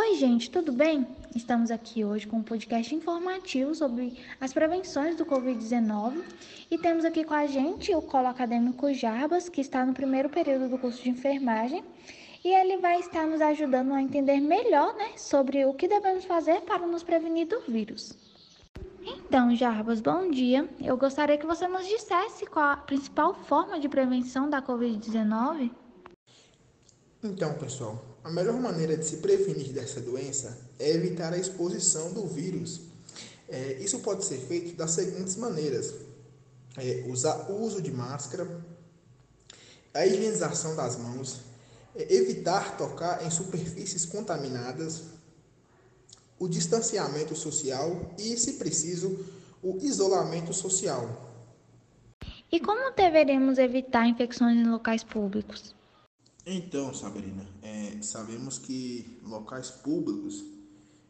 Oi, gente, tudo bem? Estamos aqui hoje com um podcast informativo sobre as prevenções do Covid-19 e temos aqui com a gente o colo acadêmico Jarbas, que está no primeiro período do curso de enfermagem e ele vai estar nos ajudando a entender melhor né, sobre o que devemos fazer para nos prevenir do vírus. Então, Jarbas, bom dia. Eu gostaria que você nos dissesse qual a principal forma de prevenção da Covid-19. Então, pessoal, a melhor maneira de se prevenir dessa doença é evitar a exposição do vírus. É, isso pode ser feito das seguintes maneiras: é, usar o uso de máscara, a higienização das mãos, é, evitar tocar em superfícies contaminadas, o distanciamento social e, se preciso, o isolamento social. E como deveremos evitar infecções em locais públicos? Então, Sabrina, é, sabemos que locais públicos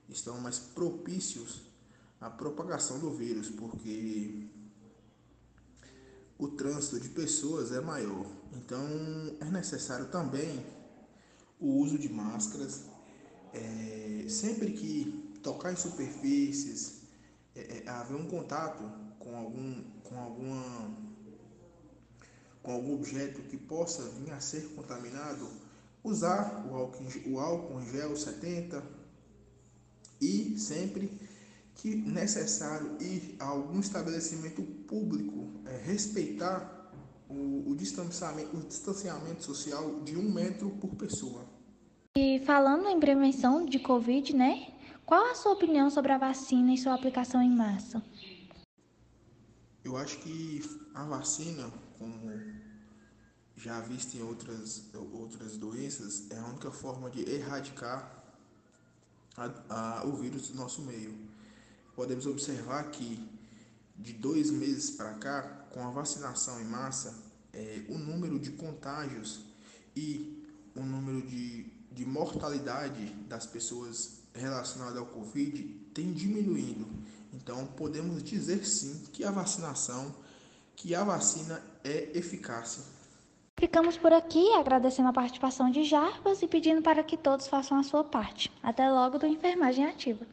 estão mais propícios à propagação do vírus, porque o trânsito de pessoas é maior. Então, é necessário também o uso de máscaras. É, sempre que tocar em superfícies, é, é haver um contato com, algum, com alguma com algum objeto que possa vir a ser contaminado, usar o álcool, em gel 70 e sempre que necessário ir a algum estabelecimento público, é, respeitar o, o, distanciamento, o distanciamento social de um metro por pessoa. E falando em prevenção de Covid, né? Qual a sua opinião sobre a vacina e sua aplicação em massa? Eu acho que a vacina, como já vista em outras, outras doenças, é a única forma de erradicar a, a, o vírus do nosso meio. Podemos observar que de dois meses para cá, com a vacinação em massa, é, o número de contágios e o número de, de mortalidade das pessoas relacionadas ao Covid tem diminuindo. Então, podemos dizer sim que a vacinação, que a vacina é eficaz. Ficamos por aqui agradecendo a participação de Jarbas e pedindo para que todos façam a sua parte. Até logo do Enfermagem Ativa.